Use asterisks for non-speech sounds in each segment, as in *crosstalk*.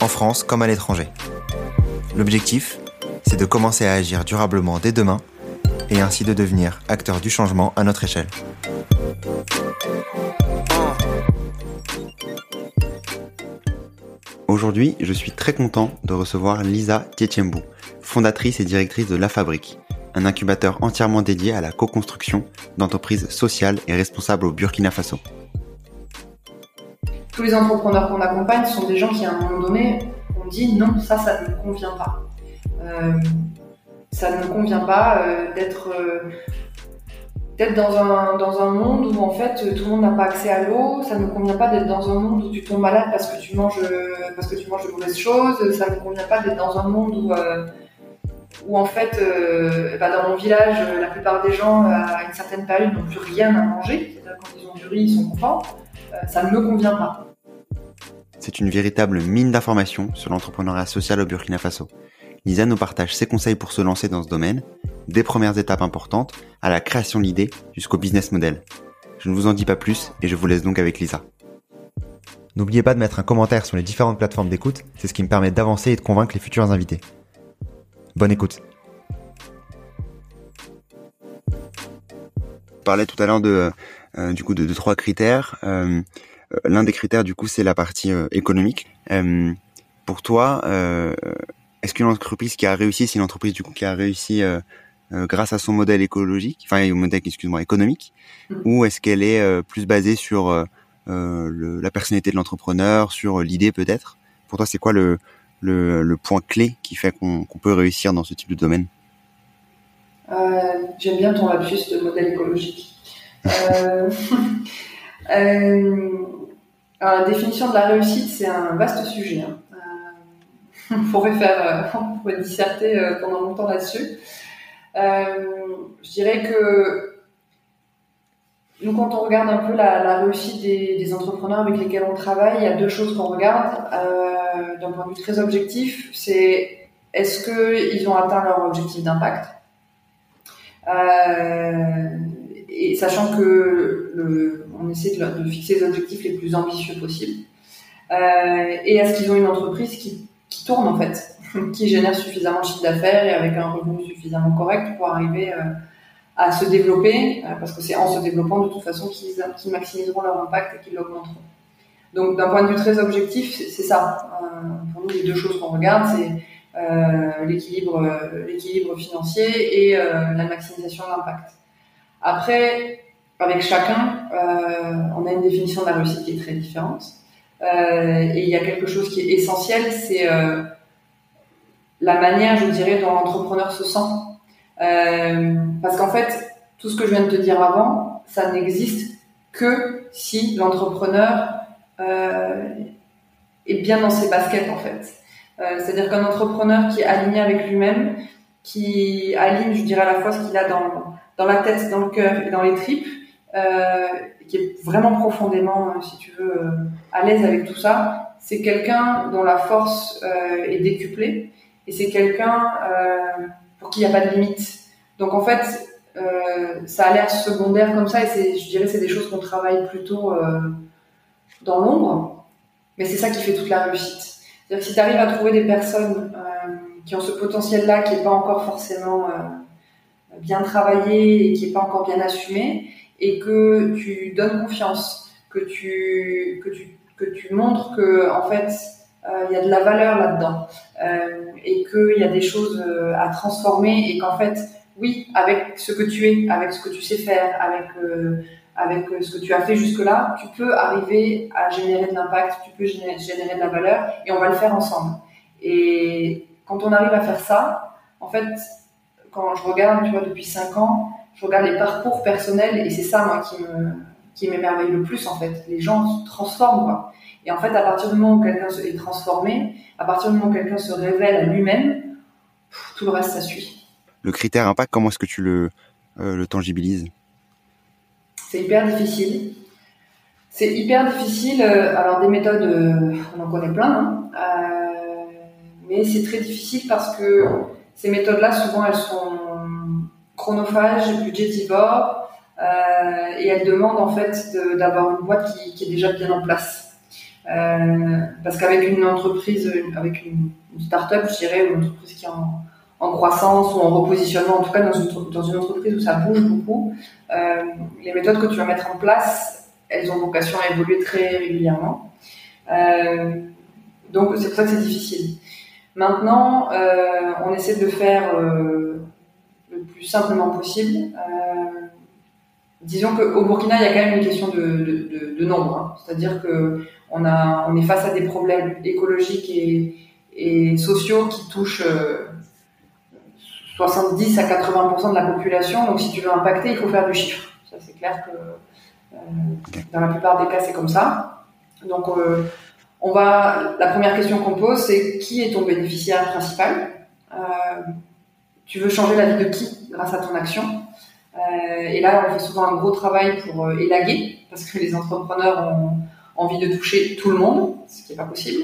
en France comme à l'étranger. L'objectif, c'est de commencer à agir durablement dès demain et ainsi de devenir acteur du changement à notre échelle. Aujourd'hui, je suis très content de recevoir Lisa Tietjembou, fondatrice et directrice de La Fabrique, un incubateur entièrement dédié à la co-construction d'entreprises sociales et responsables au Burkina Faso. Tous les entrepreneurs qu'on accompagne sont des gens qui, à un moment donné, ont dit non, ça, ça ne me convient pas. Euh, ça ne me convient pas euh, d'être euh, d'être dans un, dans un monde où en fait tout le monde n'a pas accès à l'eau, ça ne me convient pas d'être dans un monde où tu tombes malade parce que tu manges parce que tu manges de mauvaises choses, ça ne me convient pas d'être dans un monde où où en fait bah, dans mon village la plupart des gens à une certaine période n'ont plus rien à manger, c'est-à-dire quand ils ont du riz ils sont contents, ça ne me convient pas. C'est une véritable mine d'informations sur l'entrepreneuriat social au Burkina Faso. Lisa nous partage ses conseils pour se lancer dans ce domaine, des premières étapes importantes à la création de l'idée jusqu'au business model. Je ne vous en dis pas plus et je vous laisse donc avec Lisa. N'oubliez pas de mettre un commentaire sur les différentes plateformes d'écoute, c'est ce qui me permet d'avancer et de convaincre les futurs invités. Bonne écoute. On parlait tout à l'heure de, du coup de, trois critères. Euh, euh, l'un des critères du coup c'est la partie économique. pour toi, est-ce qu'une entreprise qui a réussi, c'est une entreprise du coup qui a réussi euh, euh, grâce à son modèle écologique, enfin au modèle excuse-moi économique, mm. ou est-ce qu'elle est euh, plus basée sur la personnalité de l'entrepreneur, sur l'idée peut-être? Pour toi, c'est quoi le, le, point clé qui fait qu'on peut réussir dans ce type de domaine? J'aime bien ton lapsus de modèle écologique. *laughs* la définition de la réussite, c'est un vaste sujet. Hein. *laughs* on pourrait faire, euh, on pourrait disserter euh, pendant longtemps là-dessus. Euh, je dirais que nous, quand on regarde un peu la, réussite des, entrepreneurs avec lesquels on travaille, il y a deux choses qu'on regarde d'un point de vue très objectif. C'est est-ce qu'ils ont atteint leur objectif d'impact? Et sachant que on essaie de, fixer les objectifs les plus ambitieux possibles. et est-ce qu'ils ont une entreprise qui tourne en fait, *laughs* qui génère suffisamment de chiffre d'affaires et avec un revenu suffisamment correct pour arriver euh, à se développer, euh, parce que c'est en se développant de toute façon qu'ils maximiseront leur impact et qu'ils l'augmenteront. Donc d'un point de vue très objectif, c'est ça. Euh, pour nous, les deux choses qu'on regarde, c'est l'équilibre financier et la maximisation de l'impact. Après, avec chacun, on a une définition de la réussite qui est très différente. Euh, et il y a quelque chose qui est essentiel, c'est euh, la manière, je dirais, dont l'entrepreneur se sent. Euh, parce qu'en fait, tout ce que je viens de te dire avant, ça n'existe que si l'entrepreneur est bien dans ses baskets, en fait. C'est-à-dire qu'un entrepreneur qui est aligné avec lui-même, qui aligne, je dirais, à la fois ce qu'il a dans, dans la tête, dans le cœur et dans les tripes, euh, qui est vraiment profondément, euh, si tu veux, euh, à l'aise avec tout ça, c'est quelqu'un dont la force est décuplée et c'est quelqu'un pour qui il n'y a pas de limite. Donc en fait, ça a l'air secondaire comme ça et je dirais, c'est des choses qu'on travaille plutôt dans l'ombre, mais c'est ça qui fait toute la réussite. C'est-à-dire si tu arrives à trouver des personnes qui ont ce potentiel-là, qui n'est pas encore forcément bien travaillé et qui n'est pas encore bien assumé, et que tu donnes confiance, que tu, que tu, que tu montres que en fait euh, il y a de la valeur là-dedans euh, et qu'il y a des choses euh, à transformer et qu'en fait oui avec ce que tu es, avec ce que tu sais faire, avec avec ce que tu as fait jusque-là, tu peux arriver à générer de l'impact, tu peux générer de la valeur et on va le faire ensemble. Et quand on arrive à faire ça, en fait, quand je regarde, tu vois, depuis 5 ans, je regarde les parcours personnels et c'est ça moi qui me qui m'émerveille le plus en fait. Les gens se transforment quoi. Et en fait, à partir du moment où quelqu'un est transformé, à partir du moment où quelqu'un se révèle à lui-même, tout le reste, ça suit. Le critère impact, comment est-ce que tu le, euh, le tangibilises? C'est hyper difficile. C'est hyper difficile. Euh, alors, des méthodes, euh, on en connaît plein, hein. Mais c'est très difficile parce que ces méthodes-là, souvent, elles sont chronophages, budgétivores, et elles demandent en fait d'avoir une boîte qui, est déjà bien en place. Euh, parce qu'avec une entreprise, avec une, start-up, je dirais, une entreprise qui est en, croissance ou en repositionnement, en tout cas dans une, une entreprise où ça bouge beaucoup, euh, les méthodes que tu vas mettre en place, elles ont vocation à évoluer très régulièrement. Euh, donc c'est pour ça que c'est difficile. Maintenant, euh, on essaie de le faire euh, le plus simplement possible. Euh, disons qu'au Burkina, il y a quand même une question de, de, de, de nombre. Hein. C'est-à-dire que on, a, on est face à des problèmes écologiques et, et sociaux qui touchent 70 euh, à 80% de la population. Donc, si tu veux impacter, il faut faire du chiffre. Ça, c'est clair que euh, dans la plupart des cas, c'est comme ça. Donc, euh, on va. La première question qu'on pose, c'est qui est ton bénéficiaire principal? Euh, Tu veux changer la vie de qui grâce à ton action? Euh, Et là, on fait souvent un gros travail pour élaguer, parce que les entrepreneurs ont envie de toucher tout le monde, ce qui n'est pas possible.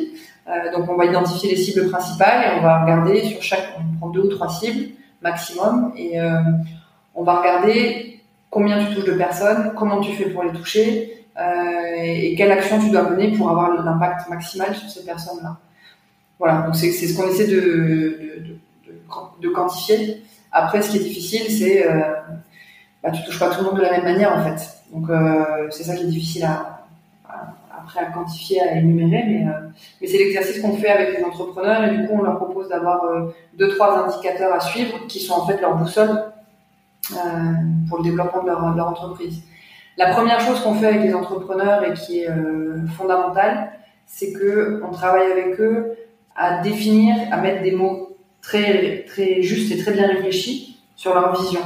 Euh, donc on va identifier les cibles principales et on va regarder sur chaque, on prend deux ou trois cibles maximum et euh, on va regarder combien tu touches de personnes, comment tu fais pour les toucher euh, et, quelle action tu dois mener pour avoir l'impact maximal sur ces personnes-là. Voilà, donc c'est ce qu'on essaie de, de, de, de, quantifier. Après, ce qui est difficile, c'est euh, bah, tu touches pas tout le monde de la même manière en fait. Donc euh, c'est ça qui est difficile à, après à quantifier, à énumérer, mais, euh, mais c'est l'exercice qu'on fait avec les entrepreneurs et du coup on leur propose d'avoir euh, deux trois indicateurs à suivre qui sont en fait leur boussole euh, pour le développement de leur, leur entreprise. La première chose qu'on fait avec les entrepreneurs et qui est fondamentale, c'est que on travaille avec eux à définir, à mettre des mots très très justes et très bien réfléchis sur leur vision,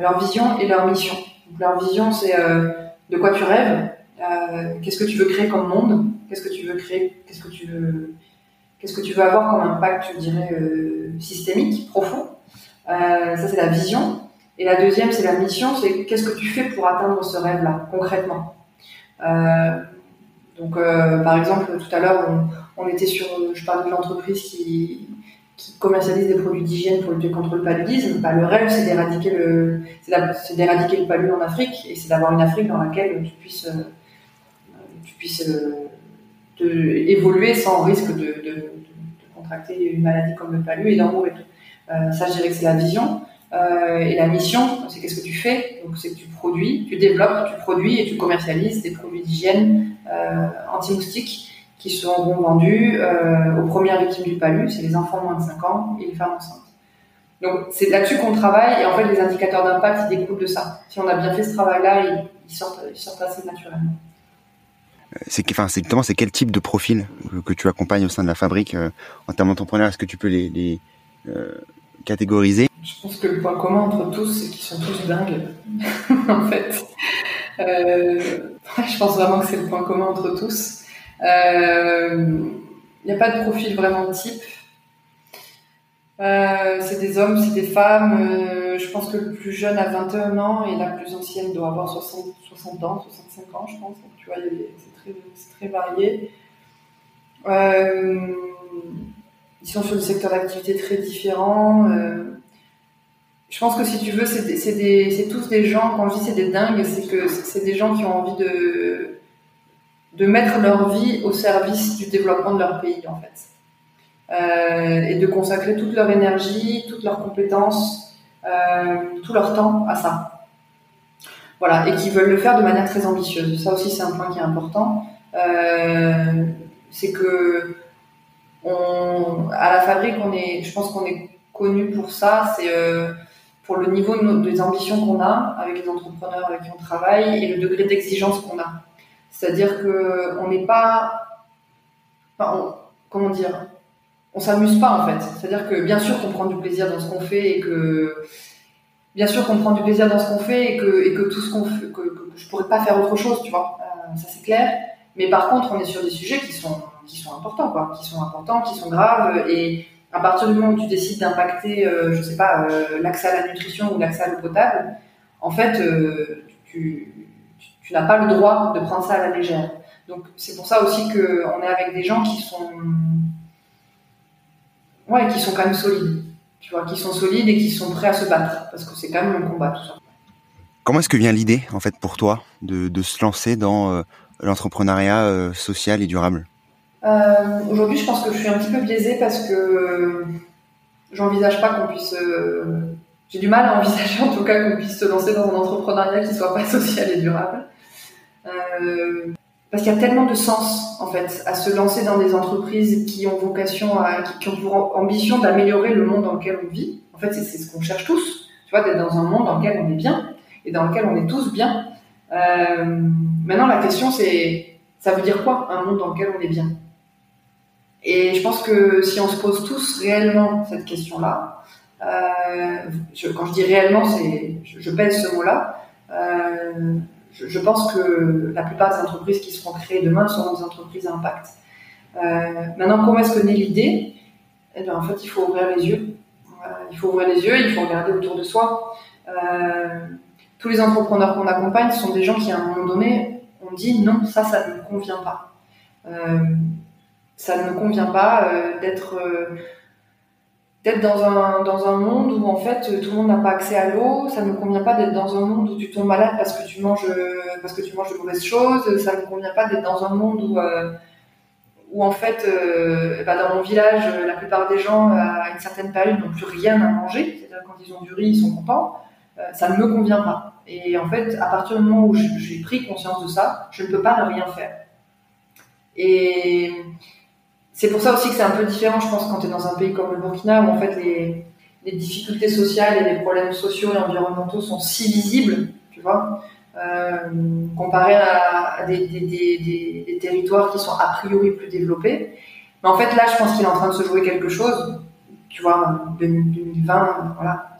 leur vision et leur mission. Donc, leur vision, c'est de quoi tu rêves, euh, qu'est-ce que tu veux créer comme monde Qu'est-ce que tu veux créer Qu'est-ce que tu veux Qu'est-ce que tu veux avoir comme impact, je dirais, euh, systémique, profond euh, Ça, c'est la vision. Et la deuxième, c'est la mission. C'est qu'est-ce que tu fais pour atteindre ce rêve-là, concrètement Donc, par exemple, tout à l'heure, on, était sur, je parlais de l'entreprise qui, commercialise des produits d'hygiène pour lutter contre le paludisme, bah, le rêve, c'est d'éradiquer le, c'est d'éradiquer le palud en Afrique, et c'est d'avoir une Afrique dans laquelle tu puisses puisse euh, évoluer sans risque de, contracter une maladie comme le palu et d'en mourir. Euh, ça, je dirais que c'est la vision. Euh, et la mission, c'est qu'est-ce que tu fais? Donc, c'est que tu produis, tu développes, tu produis et tu commercialises des produits d'hygiène anti-moustiques qui seront vendus aux premières victimes du palu, c'est les enfants moins de 5 ans et les femmes enceintes. Donc c'est là-dessus qu'on travaille et en fait les indicateurs d'impact ils découlent de ça. Si on a bien fait ce travail-là, ils, sortent, assez naturellement. C'est enfin quel type de profil que, tu accompagnes au sein de la fabrique euh, en termes d'entrepreneurs? Est-ce que tu peux les, euh, catégoriser? Je pense que le point commun entre tous c'est qu'ils sont tous dingues *laughs* en fait euh, *laughs* je pense vraiment que c'est le point commun entre tous il euh, n'y a pas de profil vraiment type euh, c'est des hommes, c'est des femmes. Je pense que le plus jeune a 21 ans et la plus ancienne doit avoir 60, 60 ans, 65 ans, je pense. Tu vois, c'est très, varié. Ils sont sur des secteurs d'activité très différents. Je pense que si tu veux, c'est tous des gens, quand je dis c'est des dingues, c'est que c'est des gens qui ont envie de, de mettre leur vie au service du développement de leur pays, en fait. Euh, et de consacrer toute leur énergie, toutes leurs compétences, euh, tout leur temps à ça. Voilà, et qui veulent le faire de manière très ambitieuse. Ça aussi, c'est un point qui est important. Euh, c'est que à la fabrique, on est, je pense qu'on est connu pour ça. C'est pour le niveau de des ambitions qu'on a avec les entrepreneurs avec qui on travaille et le degré d'exigence qu'on a. C'est-à-dire que on n'est pas, comment dire, on s'amuse pas en fait. C'est-à-dire que bien sûr qu'on prend du plaisir dans ce qu'on fait et que bien sûr qu'on prend du plaisir dans ce qu'on fait et que, et que tout ce qu'on que, je pourrais pas faire autre chose, tu vois. Euh, ça c'est clair. Mais par contre, on est sur des sujets qui sont qui sont importants, quoi, qui sont importants, qui sont graves. Et à partir du moment où tu décides d'impacter, euh, je sais pas, euh, l'accès à la nutrition ou l'accès à l'eau potable, en fait, euh, tu, n'as pas le droit de prendre ça à la légère. Donc c'est pour ça aussi que on est avec des gens qui sont, ouais, qui sont quand même solides, tu vois, qui sont solides et qui sont prêts à se battre, parce que c'est quand même un combat tout ça. Comment est-ce que vient l'idée, en fait, pour toi, de se lancer dans l'entrepreneuriat social et durable? Euh, Aujourd'hui, je pense que je suis un petit peu biaisée parce que j'envisage pas qu'on puisse. Euh, j'ai du mal à envisager en tout cas qu'on puisse se lancer dans un entrepreneuriat qui soit pas *laughs* social et durable. Euh, parce qu'il y a tellement de sens en fait à se lancer dans des entreprises qui ont vocation à, qui, ont pour ambition d'améliorer le monde dans lequel on vit. En fait, c'est ce qu'on cherche tous. Tu vois, d'être dans un monde dans lequel on est bien et dans lequel on est tous bien. Maintenant, la question c'est, ça veut dire quoi un monde dans lequel on est bien? Et je pense que si on se pose tous réellement cette question-là, euh, quand je dis réellement, je, pèse ce mot-là. Euh, je, pense que la plupart des entreprises qui seront créées demain seront des entreprises à impact. Euh, maintenant, comment est-ce que naît l'idée? Eh bien, en fait, il faut ouvrir les yeux. il faut ouvrir les yeux, il faut regarder autour de soi. Tous les entrepreneurs qu'on accompagne sont des gens qui, à un moment donné, ont dit non, ça, ça ne me convient pas. Euh, ça ne me convient pas euh, d'être euh, d'être dans un dans un monde où en fait tout le monde n'a pas accès à l'eau. Ça ne me convient pas d'être dans un monde où tu tombes malade parce que tu manges parce que tu manges de mauvaises choses. Ça ne me convient pas d'être dans un monde où euh, où en fait, bah dans mon village, la plupart des gens à une certaine période n'ont plus rien à manger. C'est-à-dire quand ils ont du riz, ils sont contents. ça ne me convient pas. Et en fait, à partir du moment où j'ai pris conscience de ça, je ne peux pas ne rien faire. Et c'est pour ça aussi que c'est un peu différent, je pense, quand tu es dans un pays comme le Burkina, où en fait les, difficultés sociales et les problèmes sociaux et environnementaux sont si visibles, tu vois, euh, comparé à, des, territoires qui sont a priori plus développés. Mais en fait, là, je pense qu'il est en train de se jouer quelque chose. Tu vois, 2020, voilà,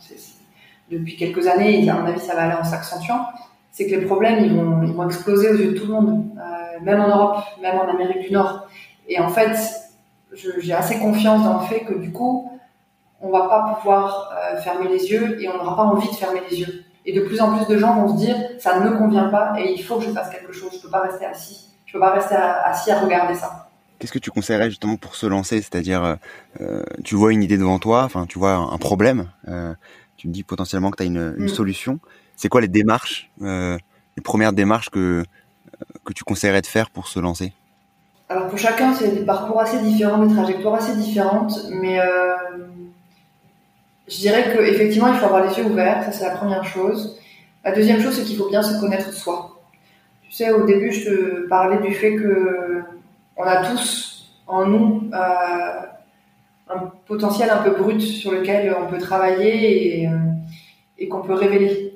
depuis quelques années, à mon avis, ça va aller en s'accentuant. C'est que les problèmes, ils vont, ils vont exploser aux yeux de tout le monde, euh, même en Europe, même en Amérique du Nord. Et en fait, j'ai assez confiance dans le fait que du coup, on va pas pouvoir euh, fermer les yeux et on n'aura pas envie de fermer les yeux. Et de plus en plus de gens vont se dire, ça ne me convient pas et il faut que je fasse quelque chose. Je peux pas rester assis. Je peux pas rester assis à regarder ça. Qu'est-ce que tu conseillerais justement pour se lancer? C'est-à-dire, euh, euh tu vois une idée devant toi, enfin, tu vois un, problème, euh, tu me dis potentiellement que tu as une, une mm. solution. C'est quoi les démarches, les premières démarches que que tu conseillerais de faire pour se lancer? Alors pour chacun, c'est des parcours assez différents, des trajectoires assez différentes, mais euh, je dirais qu'effectivement, il faut avoir les yeux ouverts, ça c'est la première chose. La deuxième chose, c'est qu'il faut bien se connaître soi. Tu sais, au début, je te parlais du fait que on a tous en nous euh, un potentiel un peu brut sur lequel on peut travailler et, euh, qu'on peut révéler.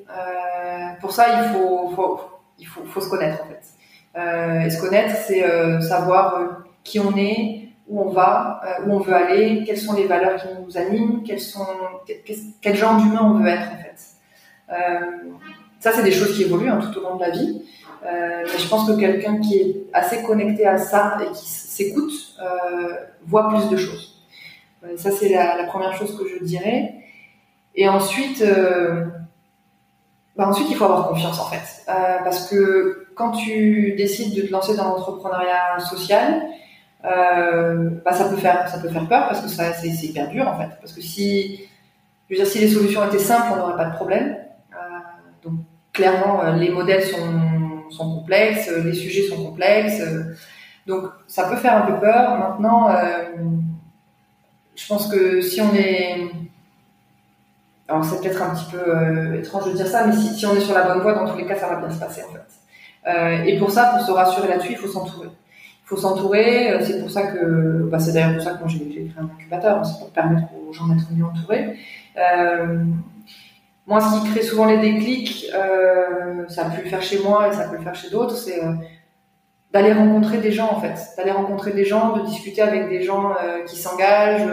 Pour ça, il faut, faut, il faut, faut se connaître en fait. Euh, et se connaître, c'est euh, savoir euh, qui on est, où on va, où on veut aller, quelles sont les valeurs qui nous animent, quel genre d'humain on veut être en fait. ça, c'est des choses qui évoluent hein, tout au long de la vie. mais je pense que quelqu'un qui est assez connecté à ça et qui s'écoute voit plus de choses. ça, c'est la, première chose que je dirais. Et ensuite, bah ensuite, il faut avoir confiance en fait, parce que quand tu décides de te lancer dans l'entrepreneuriat social, euh, bah, ça peut faire ça peut faire peur parce que c'est hyper dur en fait. Parce que si je veux dire, si les solutions étaient simples, on n'aurait pas de problème. Euh, donc clairement, euh, les modèles sont, sont complexes, les sujets sont complexes. donc ça peut faire un peu peur. Maintenant, je pense que si on est alors c'est peut-être un petit peu étrange de dire ça, mais si, on est sur la bonne voie, dans tous les cas, ça va bien se passer en fait. Euh, et pour ça, pour se rassurer là-dessus, il faut s'entourer. Il faut s'entourer. Euh, c'est pour ça que, bah, c'est d'ailleurs pour ça que moi j'ai créé un incubateur, hein, c'est pour permettre aux gens d'être mieux entourés. Euh, moi, ce qui crée souvent les déclics, euh, ça a pu le faire chez moi et ça peut le faire chez d'autres, c'est euh, d'aller rencontrer des gens en fait, d'aller rencontrer des gens, de discuter avec des gens euh, qui s'engagent,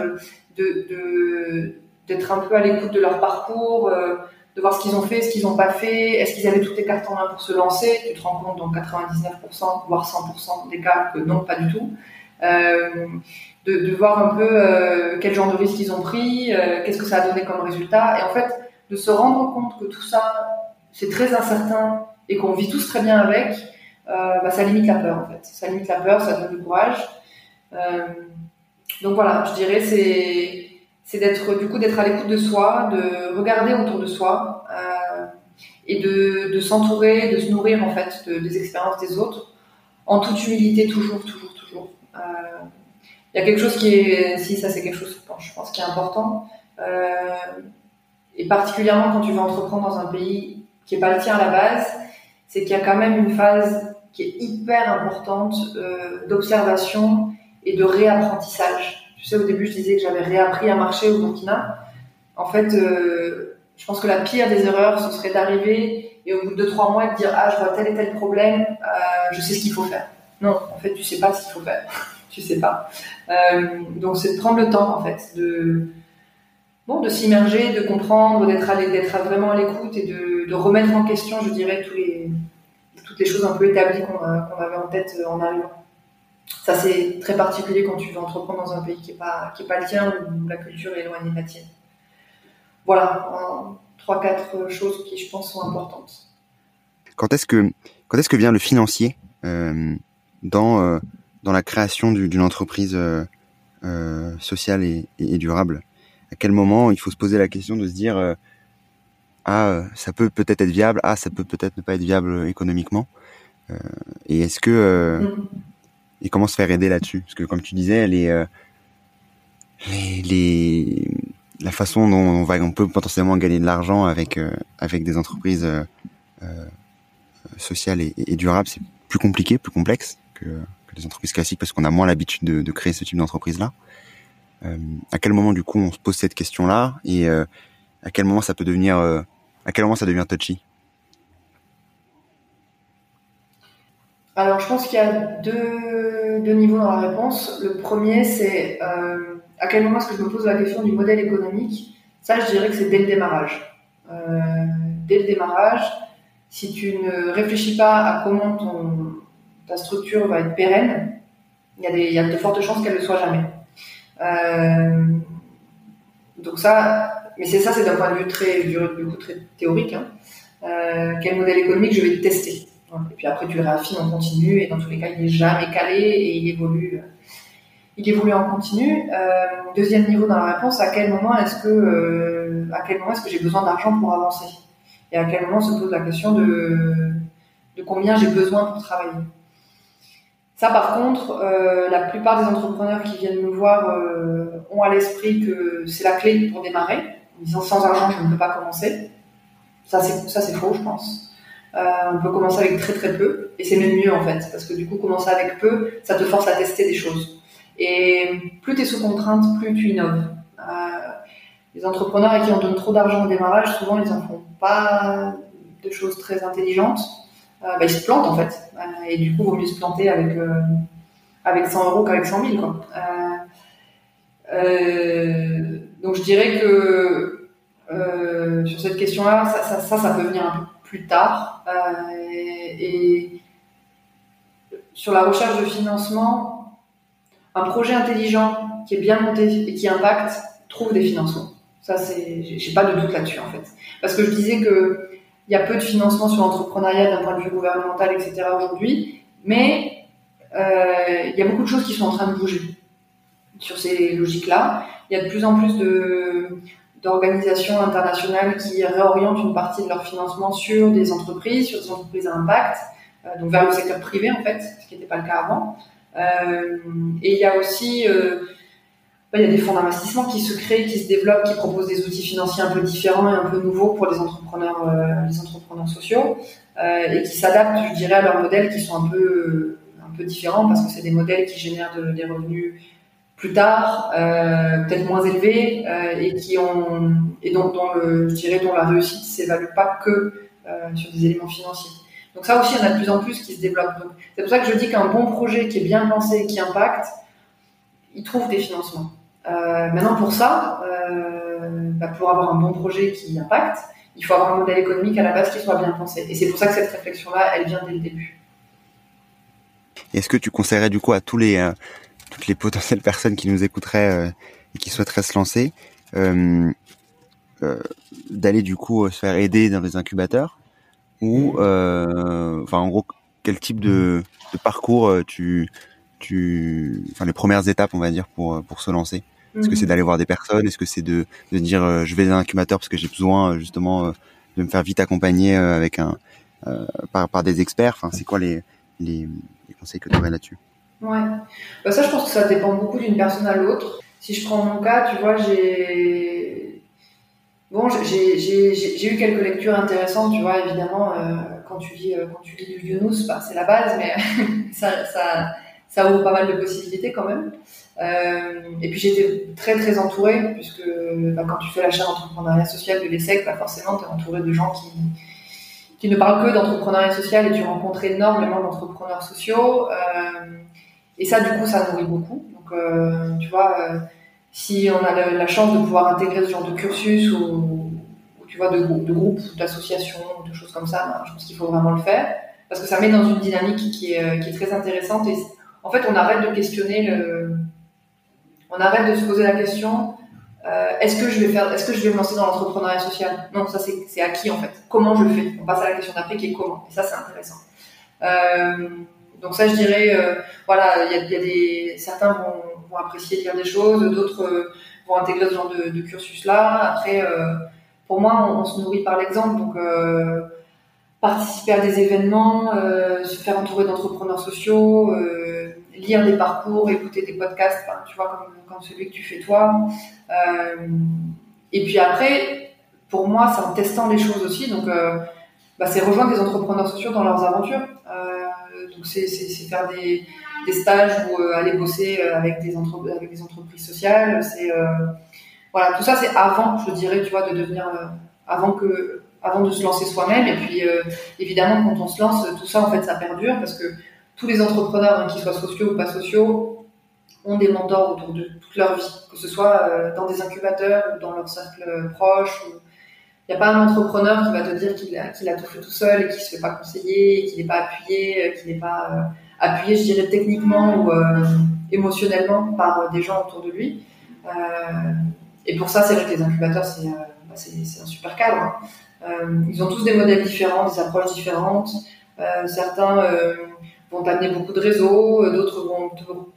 de, de d'être un peu à l'écoute de leur parcours, de voir ce qu'ils ont fait, ce qu'ils n'ont pas fait, est-ce qu'ils avaient toutes les cartes en main pour se lancer? Tu te rends compte dans 99%, voire 100% des cas que non, pas du tout. Euh, de, voir un peu euh, quel genre de risque ils ont pris, euh, qu'est-ce que ça a donné comme résultat, et en fait de se rendre compte que tout ça c'est très incertain et qu'on vit tous très bien avec, euh, bah, ça limite la peur en fait. Ça limite la peur, ça donne du courage. donc voilà, je dirais c'est c'est d'être du coup d'être à l'écoute de soi, de regarder autour de soi et de, de s'entourer, de se nourrir en fait de, des expériences des autres, en toute humilité toujours, toujours, toujours. Il y a quelque chose qui est, si ça c'est quelque chose, je pense, qui est important, euh, et particulièrement quand tu veux entreprendre dans un pays qui est pas le tien à la base, c'est qu'il y a quand même une phase qui est hyper importante euh, d'observation et de réapprentissage. Tu sais, au début, je disais que j'avais réappris à marcher au Burkina. En fait, euh, je pense que la pire des erreurs, ce serait d'arriver et au bout de deux trois mois de dire ah je vois tel et tel problème, euh, je sais ce qu'il faut faire. Non, en fait, tu sais pas ce qu'il faut faire *laughs* tu sais pas. Euh, donc c'est de prendre le temps en fait de bon de s'immerger, de comprendre, d'être vraiment à l'écoute et de, remettre en question, je dirais, tous les toutes les choses un peu établies qu'on avait en tête en arrivant. Ça c'est très particulier quand tu veux entreprendre dans un pays qui est pas qui est pas le tien où la culture est éloignée de la tienne. Voilà, trois quatre choses qui je pense sont importantes. Quand est-ce que quand est-ce que vient le financier euh, dans euh, dans la création d'une entreprise euh, sociale et, durable? À quel moment il faut se poser la question de se dire ah ça peut peut-être être viable, ah ça peut peut-être ne pas être viable économiquement Et est-ce que mm. Et comment se faire aider là-dessus? Parce que comme tu disais, les, les, la façon dont on peut potentiellement gagner de l'argent avec avec des entreprises sociales et, durables, c'est plus compliqué, plus complexe que des entreprises classiques parce qu'on a moins l'habitude de, créer ce type d'entreprise-là. Euh, à quel moment du coup on se pose cette question-là? Et euh, à quel moment ça peut devenir, euh, à quel moment ça devient touchy? Alors je pense qu'il y a deux, niveaux dans la réponse. Le premier c'est à quel moment est-ce que je me pose la question du modèle économique? Ça je dirais que c'est dès le démarrage. dès le démarrage, si tu ne réfléchis pas à comment ta structure va être pérenne, il y a, de fortes chances qu'elle ne soit jamais. Euh, donc ça, mais c'est ça, c'est d'un point de vue très, théorique. Hein. Euh, quel modèle économique je vais tester? Et puis après, tu le réaffines en continu, et dans tous les cas, il n'est jamais calé et il évolue. Il évolue en continu. Euh, deuxième niveau dans la réponse, à quel moment est-ce que, euh, est-ce que j'ai besoin d'argent pour avancer? Et à quel moment se pose la question de, de combien j'ai besoin pour travailler? Ça, par contre, euh, la plupart des entrepreneurs qui viennent me voir euh, ont à l'esprit que c'est la clé pour démarrer, en disant sans argent, je ne peux pas commencer. Ça, c'est faux, je pense. Euh, on peut commencer avec très très peu, et c'est même mieux en fait, parce que du coup, commencer avec peu, ça te force à tester des choses. Et plus tu es sous contrainte, plus tu innoves. Euh, les entrepreneurs à qui on donne trop d'argent au démarrage, souvent, ils en font pas de choses très intelligentes. Euh, bah, ils se plantent en fait. Et du coup, il vaut mieux se planter avec, avec 100 euros qu'avec 100 000. Quoi. donc je dirais que sur cette question-là, ça, ça, ça, peut venir un peu plus tard. et, sur la recherche de financement, un projet intelligent qui est bien monté et qui impacte trouve des financements. Ça, c'est, j'ai pas de doute là-dessus en fait. Parce que je disais que il y a peu de financement sur l'entrepreneuriat d'un point de vue gouvernemental, etc. aujourd'hui, mais euh, il y a beaucoup de choses qui sont en train de bouger sur ces logiques-là. Il y a de plus en plus de d'organisations internationales qui réorientent une partie de leur financement sur des entreprises, sur des entreprises à impact, euh, donc vers le secteur privé en fait, ce qui n'était pas le cas avant. Euh, et il y a aussi euh, il y a des fonds d'investissement qui se créent, qui se développent, qui proposent des outils financiers un peu différents et un peu nouveaux pour les entrepreneurs, les entrepreneurs sociaux, et qui s'adaptent, je dirais, à leurs modèles qui sont un peu, un peu différents parce que c'est des modèles qui génèrent des revenus plus tard, euh, peut-être moins élevés, et qui ont, et dont, le, je dirais, dont la réussite s'évalue pas que sur des éléments financiers. Donc ça aussi, il y en a de plus en plus qui se développent. c'est pour ça que je dis qu'un bon projet qui est bien lancé, qui impacte, il trouve des financements. Euh, maintenant, pour ça, euh, bah, pour avoir un bon projet qui impacte, il faut avoir un modèle économique à la base qui soit bien pensé. Et c'est pour ça que cette réflexion-là, elle vient dès le début. Est-ce que tu conseillerais du coup à tous les, toutes les potentielles *laughs* personnes qui nous écouteraient et qui souhaiteraient se lancer d'aller du coup se faire aider dans les incubateurs ou enfin en gros quel type de, de parcours tu tu, enfin les premières étapes, on va dire, pour pour se lancer. Est-ce que c'est mhm. d'aller voir des personnes? Est-ce que c'est de, de dire euh, je vais dans un incubateur parce que j'ai besoin euh, justement euh, de me faire vite accompagner avec un par par des experts? Enfin, c'est quoi les, les, les conseils que tu aurais là-dessus? Ouais, bah ça je pense que ça dépend beaucoup d'une personne à l'autre. Si je prends mon cas, tu vois, j'ai eu quelques lectures intéressantes, tu vois, évidemment, quand tu lis quand tu lis du Yunus, bah, c'est la base, mais *laughs* ça, ouvre pas mal de possibilités quand même. Euh, et puis j'étais très très entourée, puisque bah, quand tu fais la chaire d'entrepreneuriat social de l'ESSEC, bah, forcément tu es entouré de gens qui, qui ne parlent que d'entrepreneuriat social et tu rencontres énormément d'entrepreneurs sociaux. Euh, et ça, du coup, ça nourrit beaucoup. Donc, euh, tu vois, euh, si on a la, chance de pouvoir intégrer ce genre de cursus ou, tu vois, de, de groupes, d'associations, de choses comme ça, bah, je pense qu'il faut vraiment le faire parce que ça met dans une dynamique qui est, est très intéressante et en fait, on arrête de questionner le, on arrête de se poser la question euh, est-ce que je vais faire, est-ce que je vais me lancer dans l'entrepreneuriat social? Non, ça c'est acquis en fait. Comment je le fais? On passe à la question d'après qui est comment? Et ça c'est intéressant. Euh, donc ça, je dirais, euh, voilà, il y a, des certains vont, apprécier lire des choses, d'autres vont intégrer ce genre de, cursus-là. Après, pour moi, on, se nourrit par l'exemple, donc participer à des événements, se faire entourer d'entrepreneurs sociaux lire des parcours, écouter des podcasts, tu vois, comme, celui que tu fais toi. Euh, et puis après, pour moi, c'est en testant les choses aussi. Donc, euh, bah, c'est rejoindre des entrepreneurs sociaux dans leurs aventures. Euh, donc, c'est faire des, stages ou aller bosser avec des, avec des entreprises sociales. C'est voilà, tout ça, c'est avant, je dirais, tu vois, de devenir avant que avant de se lancer soi-même. Et puis, évidemment, quand on se lance, tout ça, en fait, ça perdure parce que tous les entrepreneurs, hein, qu'ils soient sociaux ou pas sociaux, ont des mentors autour de toute leur vie, que ce soit euh, dans des incubateurs ou dans leur cercle euh, proche. Il n'y a pas un entrepreneur qui va te dire qu'il a, a, tout fait tout seul et qu'il se fait pas conseiller, qu'il n'est pas appuyé, euh, qu'il n'est pas appuyé, je dirais, techniquement ou émotionnellement par des gens autour de lui. et pour ça, c'est vrai que les incubateurs, c'est, bah, un super cadre. Hein. ils ont tous des modèles différents, des approches différentes. certains vont t'amener beaucoup de réseaux, euh, d'autres vont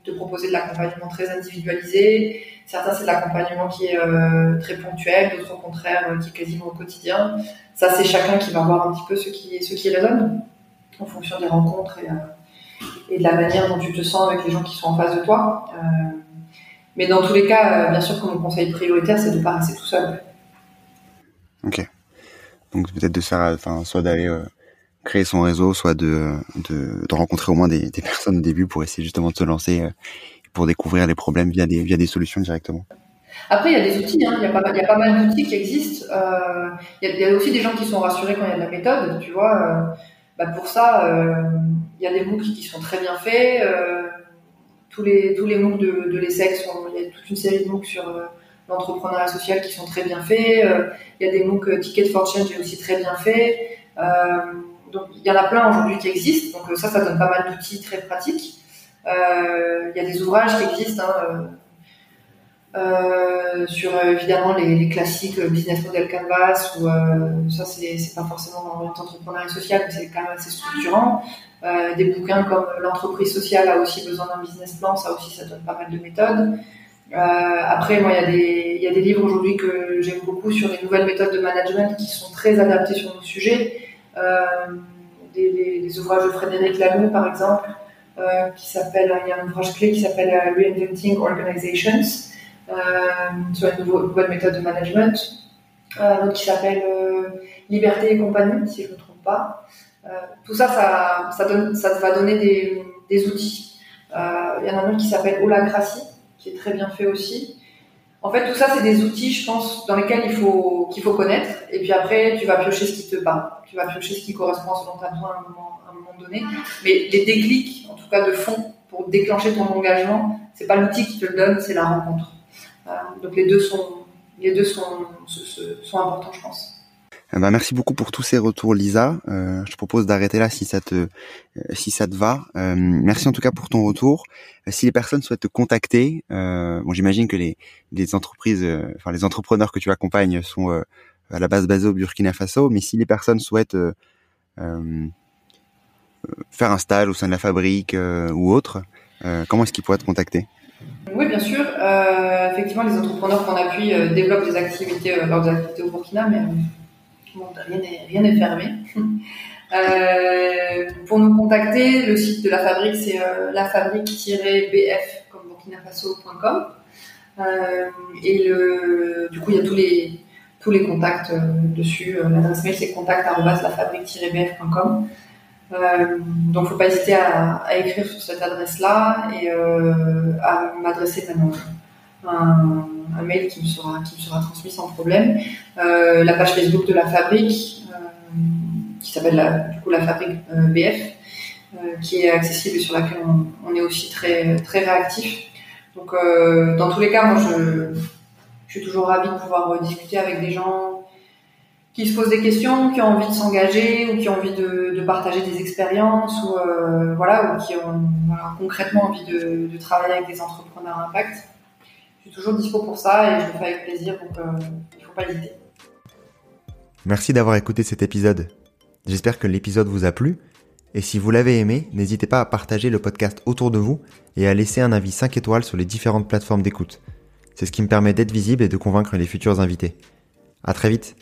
te, proposer de l'accompagnement très individualisé. Certains, c'est de l'accompagnement qui est euh, très ponctuel, d'autres, au contraire, euh, qui est quasiment au quotidien. Ça, c'est chacun qui va voir un petit peu ce qui, ce qui résonne en fonction des rencontres et, et, de la manière dont tu te sens avec les gens qui sont en face de toi. mais dans tous les cas, bien sûr que mon conseil prioritaire, c'est de ne pas rester tout seul. Ok. Donc peut-être de faire, enfin, soit d'aller créer son réseau, soit de, de, rencontrer au moins des, personnes au début pour essayer justement de se lancer, euh, pour découvrir les problèmes via des, via des solutions directement. Après, il y a des outils, hein. il, y a pas, il y a pas mal d'outils qui existent. Euh, il, y a, aussi des gens qui sont rassurés quand il y a de la méthode, tu vois. Euh, bah pour ça, euh, il y a des MOOC qui sont très bien faits. Euh, tous les tous les MOOC de, de l'ESSEC, il y a toute une série de MOOC sur l'entrepreneuriat social qui sont très bien faits. il y a des MOOC Ticket for Change aussi très bien faits. Donc il y en a plein aujourd'hui qui existent, donc ça, ça donne pas mal d'outils très pratiques. Euh, il y a des ouvrages qui existent hein, euh, euh, sur évidemment les, classiques business model canvas ou ça c'est pas forcément dans l'entrepreneuriat social mais c'est quand même assez structurant. Des bouquins comme l'entreprise sociale a aussi besoin d'un business plan ça aussi ça donne pas mal de méthodes. Après moi il y a des livres aujourd'hui que j'aime beaucoup sur les nouvelles méthodes de management qui sont très adaptées sur nos sujets euh, des, ouvrages de Frédéric Laloux, par exemple, euh, qui s'appelle, il y a un ouvrage clé qui s'appelle euh, Reinventing Organizations, sur une nouvelle méthode de management, un autre qui s'appelle Liberté et compagnie, si je ne me trompe pas. tout ça, ça, ça, va donner des, outils. Il y en a un autre qui s'appelle Holacracy, qui est très bien fait aussi. En fait, tout ça, c'est des outils, je pense, dans lesquels il faut qu'il faut connaître. Et puis après, tu vas piocher ce qui te parle. Tu vas piocher ce qui correspond à ce besoin à un, moment, donné. Mais les déclics, en tout cas de fond, pour déclencher ton engagement, c'est pas l'outil qui te le donne, c'est la rencontre. Euh, donc les deux sont les deux sont, sont importants, je pense. Euh, bah, merci beaucoup pour tous ces retours, Lisa. Euh, je te propose d'arrêter là si ça te si ça te va. merci en tout cas pour ton retour. si les personnes souhaitent te contacter, bon, j'imagine que les les entreprises, enfin les entrepreneurs que tu accompagnes sont à la base basés au Burkina Faso, mais si les personnes souhaitent faire un stage au sein de la fabrique ou autre, comment est-ce qu'ils pourraient te contacter? Oui, bien sûr. Euh, effectivement, les entrepreneurs qu'on appuie euh, développent des activités, euh, leurs activités au Burkina, mais rien n'est fermé. *laughs* pour nous contacter, le site de la fabrique, c'est lafabrique-bf comme burkinafaso.com. et le, du coup, il y a tous les, tous les contacts dessus. L'adresse mail, c'est contact-lafabrique-bf.com. Euh, donc, faut pas hésiter à, à, écrire sur cette adresse-là et euh, à m'adresser maintenant un, un, mail qui me sera qui me sera transmis sans problème. Euh, la page Facebook de la fabrique euh, qui s'appelle la, du coup la fabrique euh, BF, qui est accessible et sur laquelle on, est aussi très très réactif. Donc, dans tous les cas, moi, je, je suis toujours ravie de pouvoir discuter avec des gens qui se posent des questions, qui ont envie de s'engager ou qui ont envie de, partager des expériences ou voilà ou qui ont concrètement envie de, de, travailler avec des entrepreneurs à impact. Toujours dispo pour ça et je le fais avec plaisir donc euh, il faut pas hésiter. Merci d'avoir écouté cet épisode. J'espère que l'épisode vous a plu et si vous l'avez aimé, n'hésitez pas à partager le podcast autour de vous et à laisser un avis 5 étoiles sur les différentes plateformes d'écoute. C'est ce qui me permet d'être visible et de convaincre les futurs invités. À très vite.